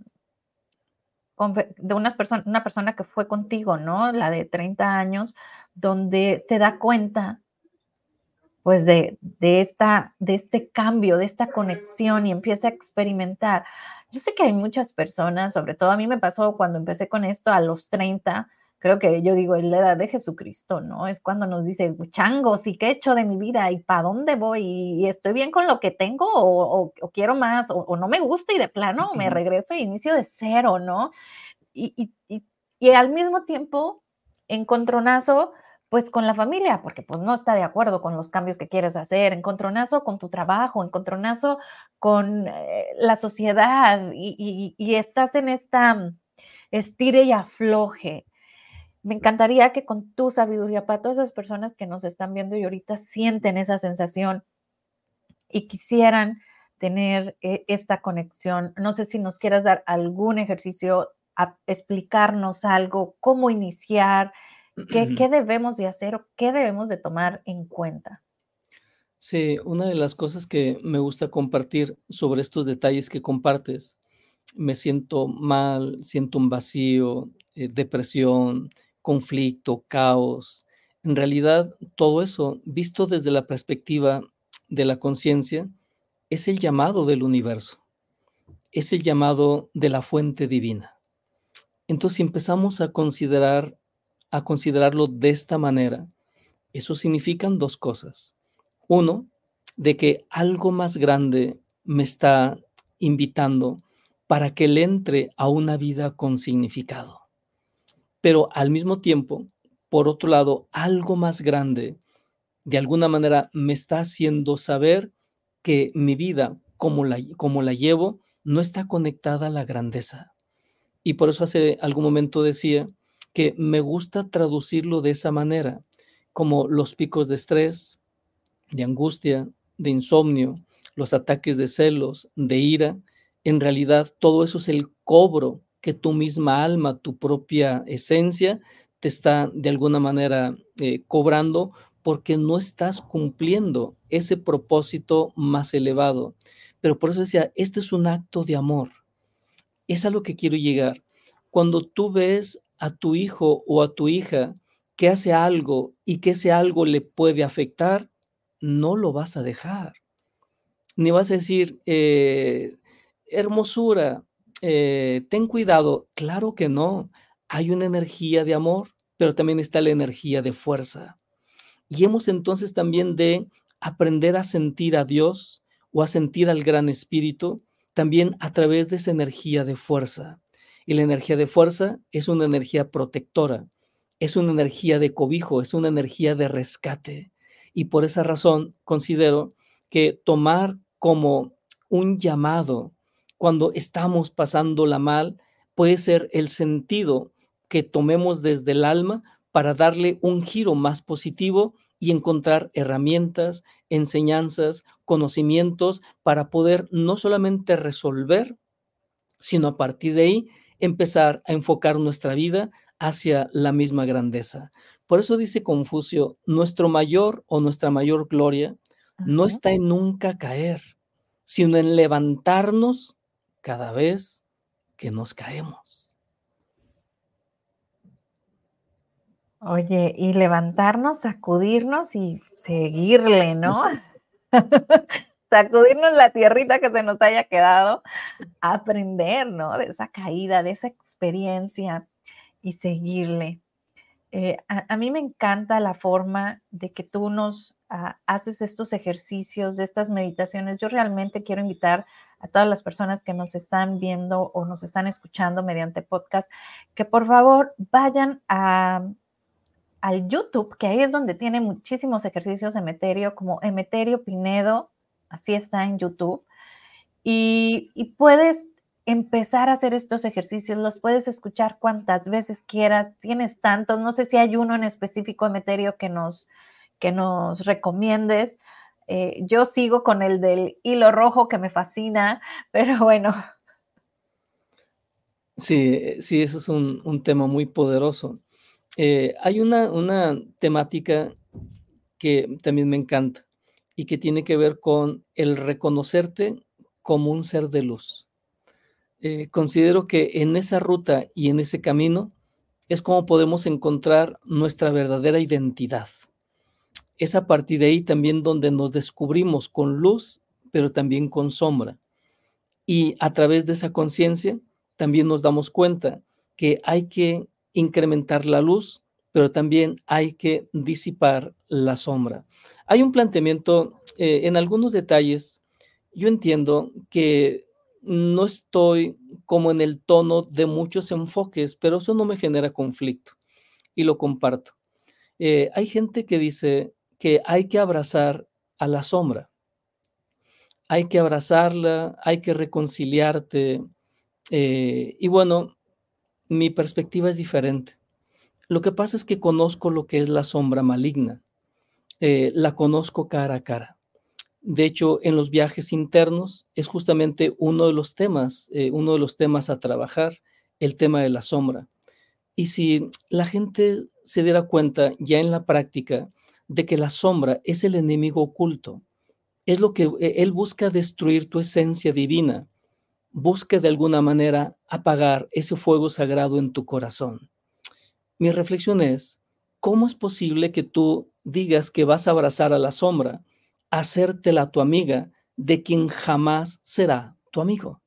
de unas una persona que fue contigo, ¿no? La de 30 años, donde te da cuenta pues de, de, esta, de este cambio, de esta conexión y empieza a experimentar. Yo sé que hay muchas personas, sobre todo a mí me pasó cuando empecé con esto a los 30, creo que yo digo, en la edad de Jesucristo, ¿no? Es cuando nos dice, changos, ¿y qué he hecho de mi vida? ¿Y para dónde voy? ¿Y estoy bien con lo que tengo? ¿O, quiero más? O, no me gusta y de plano me regreso e inicio de cero, ¿no? Y, y, y, al mismo tiempo, encontronazo, pues con la familia, porque pues no está de acuerdo con los cambios que quieres hacer, encontronazo con tu trabajo, encontronazo con eh, la sociedad y, y, estás en esta mm, estire y afloje. Me encantaría que con tu sabiduría, para todas esas personas que nos están viendo y ahorita sienten esa sensación y quisieran tener eh, esta conexión, no sé si nos quieras dar algún ejercicio, a explicarnos algo, cómo iniciar, ¿Qué, debemos de hacer o qué debemos de tomar en cuenta? Sí, una de las cosas que me gusta compartir sobre estos detalles que compartes, me siento mal, siento un vacío, eh, depresión, conflicto, caos. En realidad, todo eso, visto desde la perspectiva de la conciencia, es el llamado del universo, es el llamado de la fuente divina. Entonces, si empezamos a considerar a considerarlo de esta manera, eso significan dos cosas. Uno, de que algo más grande me está invitando para que le entre a una vida con significado. Pero al mismo tiempo, por otro lado, algo más grande de alguna manera me está haciendo saber que mi vida, como la, como la llevo, no está conectada a la grandeza. Y por eso hace algún momento decía que me gusta traducirlo de esa manera, como los picos de estrés, de angustia, de insomnio, los ataques de celos, de ira, en realidad todo eso es el cobro que tu misma alma, tu propia esencia, te está de alguna manera eh, cobrando porque no estás cumpliendo ese propósito más elevado. Pero por eso decía, este es un acto de amor. Es a lo que quiero llegar. Cuando tú ves a tu hijo o a tu hija que hace algo y que ese algo le puede afectar, no lo vas a dejar. Ni vas a decir, eh, hermosura, eh, ten cuidado. Claro que no. Hay una energía de amor, pero también está la energía de fuerza. Y hemos entonces también de aprender a sentir a Dios o a sentir al Gran Espíritu también a través de esa energía de fuerza. Y la energía de fuerza es una energía protectora, es una energía de cobijo, es una energía de rescate. Y por esa razón considero que tomar como un llamado cuando estamos pasándola mal puede ser el sentido que tomemos desde el alma para darle un giro más positivo y encontrar herramientas, enseñanzas, conocimientos para poder no solamente resolver, sino a partir de ahí empezar a enfocar nuestra vida hacia la misma grandeza. Por eso dice Confucio, nuestro mayor o nuestra mayor gloria no está en nunca caer, sino en levantarnos cada vez que nos caemos. Oye, y levantarnos, sacudirnos y seguirle, ¿no? *laughs* sacudirnos la tierrita que se nos haya quedado, aprender, ¿no? De esa caída, de esa experiencia y seguirle. Eh, a, mí me encanta la forma de que tú nos ah, haces estos ejercicios, estas meditaciones. Yo realmente quiero invitar a todas las personas que nos están viendo o nos están escuchando mediante podcast, que por favor vayan a, al YouTube, que ahí es donde tiene muchísimos ejercicios Emeterio, como Emeterio Pinedo, así está en YouTube, y puedes empezar a hacer estos ejercicios, los puedes escuchar cuantas veces quieras, tienes tantos, no sé si hay uno en específico, Emeterio, que nos, que nos recomiendes. Eh, yo sigo con el del hilo rojo que me fascina, *laughs* pero bueno. Sí, sí, eso es un, un tema muy poderoso. Eh, hay una, una temática que también me encanta y que tiene que ver con el reconocerte como un ser de luz. Eh, considero que en esa ruta y en ese camino es como podemos encontrar nuestra verdadera identidad. Es a partir de ahí también donde nos descubrimos con luz, pero también con sombra. Y a través de esa conciencia también nos damos cuenta que hay que incrementar la luz, pero también hay que disipar la sombra. Hay un planteamiento eh, en algunos detalles. Yo entiendo que no estoy como en el tono de muchos enfoques, pero eso no me genera conflicto y lo comparto. Eh, hay gente que dice que hay que abrazar a la sombra, hay que abrazarla, hay que reconciliarte. Eh, y bueno, mi perspectiva es diferente. Lo que pasa es que conozco lo que es la sombra maligna, eh, la conozco cara a cara. De hecho, en los viajes internos es justamente uno de los temas, eh, uno de los temas a trabajar, el tema de la sombra. Y si la gente se diera cuenta ya en la práctica de que la sombra es el enemigo oculto, es lo que eh, él busca destruir tu esencia divina, busca de alguna manera apagar ese fuego sagrado en tu corazón. Mi reflexión es, ¿cómo es posible que tú digas que vas a abrazar a la sombra? Hacértela tu amiga de quien jamás será tu amigo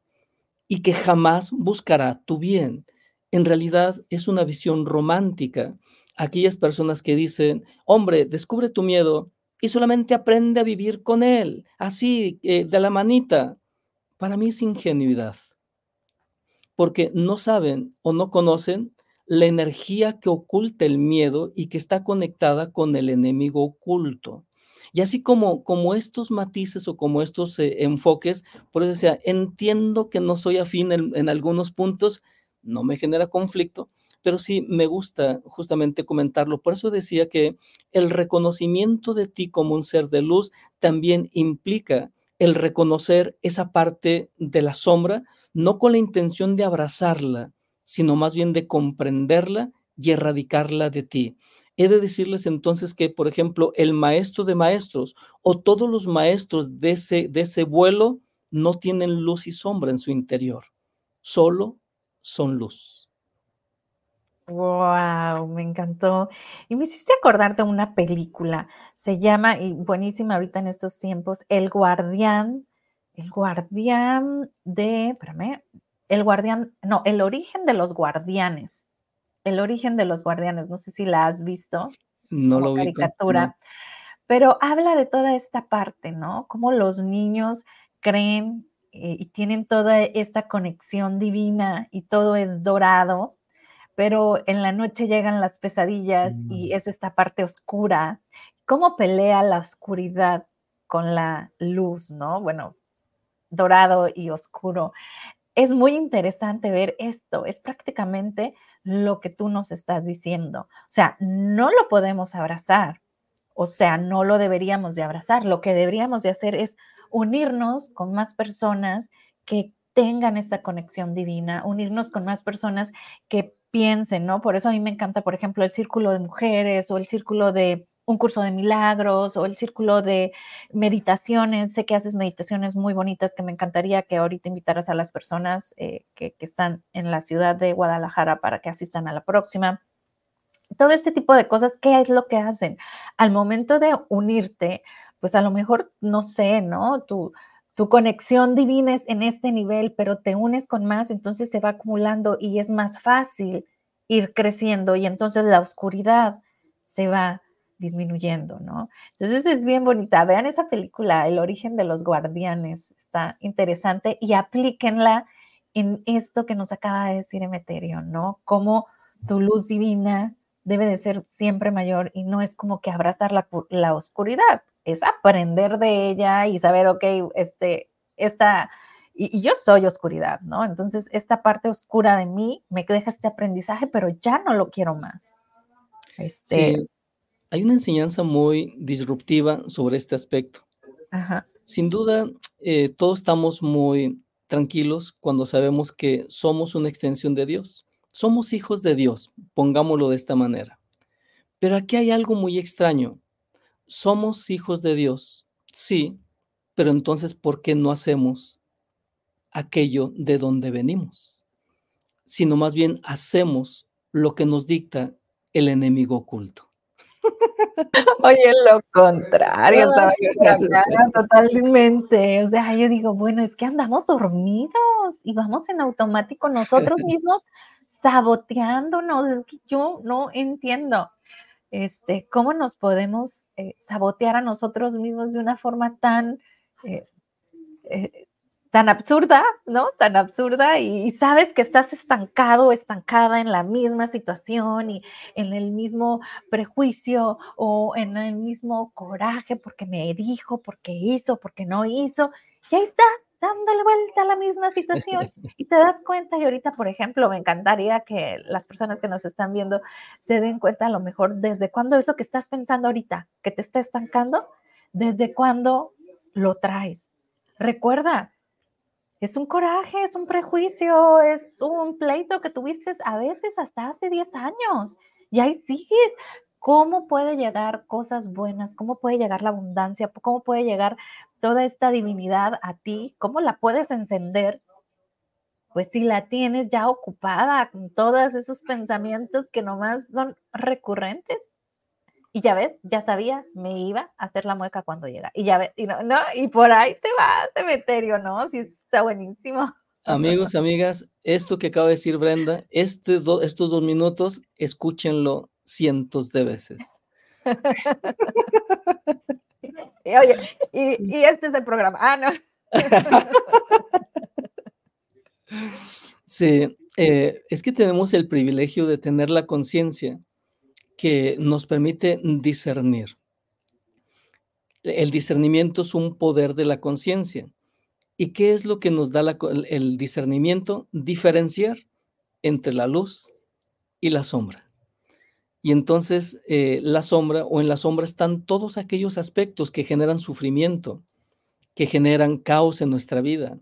y que jamás buscará tu bien. En realidad es una visión romántica. Aquellas personas que dicen, hombre, descubre tu miedo y solamente aprende a vivir con él, así, eh, de la manita. Para mí es ingenuidad, porque no saben o no conocen la energía que oculta el miedo y que está conectada con el enemigo oculto. Y así como, como estos matices o como estos eh, enfoques, por eso decía, entiendo que no soy afín en, en algunos puntos, no me genera conflicto, pero sí me gusta justamente comentarlo. Por eso decía que el reconocimiento de ti como un ser de luz también implica el reconocer esa parte de la sombra, no con la intención de abrazarla, sino más bien de comprenderla y erradicarla de ti. He de decirles entonces que, por ejemplo, el maestro de maestros o todos los maestros de ese, vuelo no tienen luz y sombra en su interior, solo son luz. Wow, me encantó. Y me hiciste acordar de una película, se llama, y buenísima ahorita en estos tiempos, El Guardián, El Guardián de, espérame, El Guardián, no, El Origen de los Guardianes. El Origen de los Guardianes, no sé si la has visto. No como lo vi. caricatura, pero habla de toda esta parte, ¿no? Cómo los niños creen eh, y tienen toda esta conexión divina y todo es dorado pero en la noche llegan las pesadillas y Mm. es esta parte oscura. ¿Cómo pelea la oscuridad con la luz, no? Bueno, dorado y oscuro. Es muy interesante ver esto, es prácticamente lo que tú nos estás diciendo. O sea, no lo podemos abrazar, o sea, no lo deberíamos de abrazar. Lo que deberíamos de hacer es unirnos con más personas que tengan esta conexión divina, unirnos con más personas que piensen, ¿no? Por eso a mí me encanta, por ejemplo, el círculo de mujeres o el círculo de un curso de milagros o el círculo de meditaciones. Sé que haces meditaciones muy bonitas que me encantaría que ahorita invitaras a las personas eh, que, que están en la ciudad de Guadalajara para que asistan a la próxima todo este tipo de cosas, ¿qué es lo que hacen? Al momento de unirte, pues a lo mejor, no sé, ¿no? Tu, tu conexión divina es en este nivel, pero te unes con más, entonces se va acumulando y es más fácil ir creciendo y entonces la oscuridad se va disminuyendo, ¿no? Entonces es bien bonita. Vean esa película, El origen de los guardianes, está interesante y aplíquenla en esto que nos acaba de decir Emeterio, ¿no? Cómo tu luz divina debe de ser siempre mayor y no es como que abrazar la, oscuridad, es aprender de ella y saber, ok, este, esta, y, y, yo soy oscuridad, ¿no? Entonces, esta parte oscura de mí me deja este aprendizaje, pero ya no lo quiero más. Este, Sí, hay una enseñanza muy disruptiva sobre este aspecto. ajá, Sin duda, eh, todos estamos muy tranquilos cuando sabemos que somos una extensión de Dios. Somos hijos de Dios, pongámoslo de esta manera. Pero aquí hay algo muy extraño. Somos hijos de Dios, sí, pero entonces, ¿por qué no hacemos aquello de donde venimos? Sino más bien hacemos lo que nos dicta el enemigo oculto. *laughs* Oye, lo contrario, totalmente. O sea, yo digo, bueno, es que andamos dormidos y vamos en automático nosotros *laughs* mismos saboteándonos. Es que yo no entiendo este, cómo nos podemos eh, sabotear a nosotros mismos de una forma tan, eh, eh, tan absurda, ¿no? Tan absurda y, y, sabes que estás estancado, estancada en la misma situación y en el mismo prejuicio o en el mismo coraje porque me dijo, porque hizo, porque no hizo. Y ahí estás dándole vuelta a la misma situación *laughs* y te das cuenta y ahorita, por ejemplo, me encantaría que las personas que nos están viendo se den cuenta a lo mejor desde cuándo eso que estás pensando ahorita, que te está estancando, desde cuándo lo traes. Recuerda, es un coraje, es un prejuicio, es un pleito que tuviste a veces hasta hace 10 años y ahí sigues. ¿Cómo puede llegar cosas buenas? ¿Cómo puede llegar la abundancia? ¿Cómo puede llegar toda esta divinidad a ti? ¿Cómo la puedes encender? Pues si la tienes ya ocupada con todos esos pensamientos que nomás son recurrentes. Y ya ves, ya sabía, me iba a hacer la mueca cuando llega. Y ya ves, y, no, no, y por ahí te va, cementerio, ¿no? Sí, está buenísimo. Amigos, amigas, esto que acaba de decir Brenda, este do, estos dos minutos, escúchenlo cientos de veces. *laughs* y, oye, y, y, este es el programa. Ah, no. *laughs* sí, eh, es que tenemos el privilegio de tener la conciencia que nos permite discernir. el discernimiento es un poder de la conciencia. ¿Y qué es lo que nos da el discernimiento? Diferenciar entre la luz y la sombra. Y entonces eh, la sombra o en la sombra están todos aquellos aspectos que generan sufrimiento, que generan caos en nuestra vida.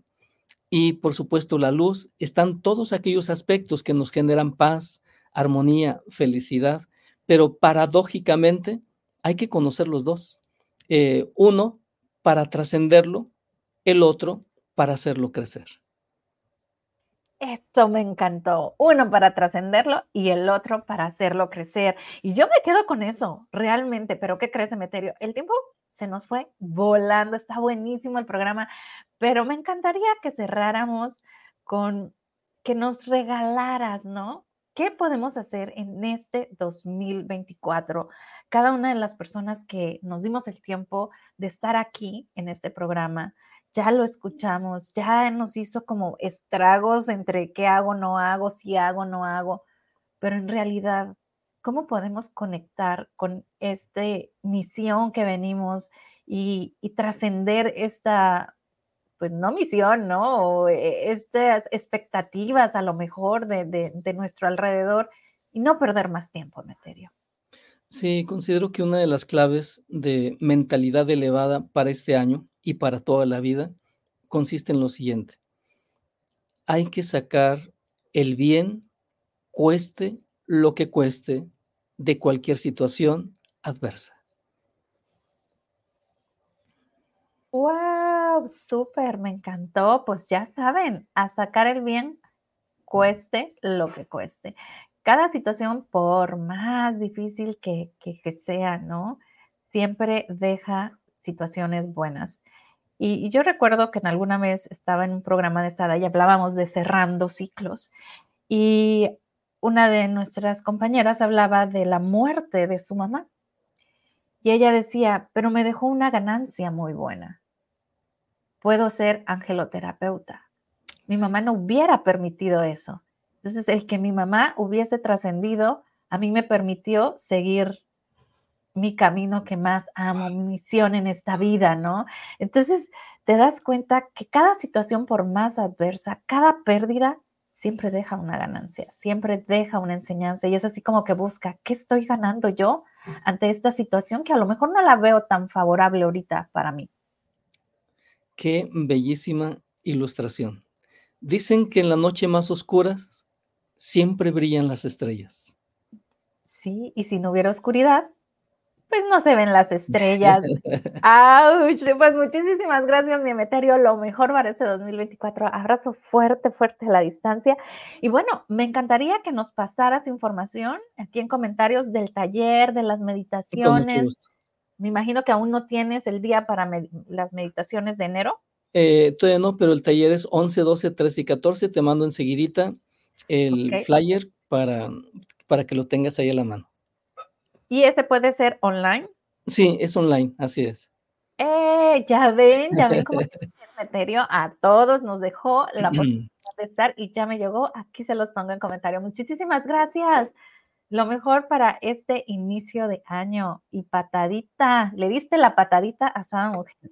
Y por supuesto la luz están todos aquellos aspectos que nos generan paz, armonía, felicidad. Pero paradójicamente hay que conocer los dos. Eh, uno para trascenderlo, el otro para hacerlo crecer. Esto me encantó. Uno para trascenderlo y el otro para hacerlo crecer. Y yo me quedo con eso, realmente. Pero ¿qué crees, Emeterio? El tiempo se nos fue volando. Está buenísimo el programa, pero me encantaría que cerráramos con que nos regalaras, ¿no? ¿Qué podemos hacer en este 2024? Cada una de las personas que nos dimos el tiempo de estar aquí en este programa, ya lo escuchamos, ya nos hizo como estragos entre qué hago, no hago, si hago, no hago, pero en realidad, ¿cómo podemos conectar con esta misión que venimos y, trascender esta, pues no misión, ¿no? O e, estas expectativas a lo mejor de, de nuestro alrededor y no perder más tiempo, Meterio. Sí, considero que una de las claves de mentalidad elevada para este año y para toda la vida consiste en lo siguiente. Hay que sacar el bien, cueste lo que cueste, de cualquier situación adversa. ¡Wow! Súper, me encantó. Pues ya saben, a sacar el bien, cueste lo que cueste cada situación, por más difícil que, sea, ¿no? Siempre deja situaciones buenas. Y, yo recuerdo que en alguna vez estaba en un programa de Sada y hablábamos de cerrando ciclos. Y una de nuestras compañeras hablaba de la muerte de su mamá. Y ella decía, pero me dejó una ganancia muy buena. Puedo ser angeloterapeuta. Mi mamá no hubiera permitido eso. Entonces, el que mi mamá hubiese trascendido, a mí me permitió seguir mi camino que más amo, mi misión en esta vida, ¿no? Entonces, te das cuenta que cada situación, por más adversa, cada pérdida, siempre deja una ganancia, siempre deja una enseñanza y es así como que busca, ¿qué estoy ganando yo ante esta situación que a lo mejor no la veo tan favorable ahorita para mí? Qué bellísima ilustración. Dicen que en la noche más oscura siempre brillan las estrellas. Sí, y si no hubiera oscuridad, pues no se ven las estrellas. *laughs* ¡Auch! Pues muchísimas gracias, mi Emeterio. Lo mejor para este 2024. Abrazo fuerte, fuerte a la distancia. Y bueno, me encantaría que nos pasaras información aquí en comentarios del taller, de las meditaciones. Me imagino que aún no tienes el día para las meditaciones de enero. Eh, todavía no, pero el taller es 11, 12, 13 y 14. Te mando enseguidita el flyer para, para que lo tengas ahí a la mano. ¿Y ese puede ser online? Sí, es online, así es. Eh, ya ven, ya ven cómo *laughs* Meterio a todos nos dejó la oportunidad de estar y ya me llegó. Aquí se los pongo en comentario. Muchísimas gracias. Lo mejor para este inicio de año y patadita. Le diste la patadita a esa mujer.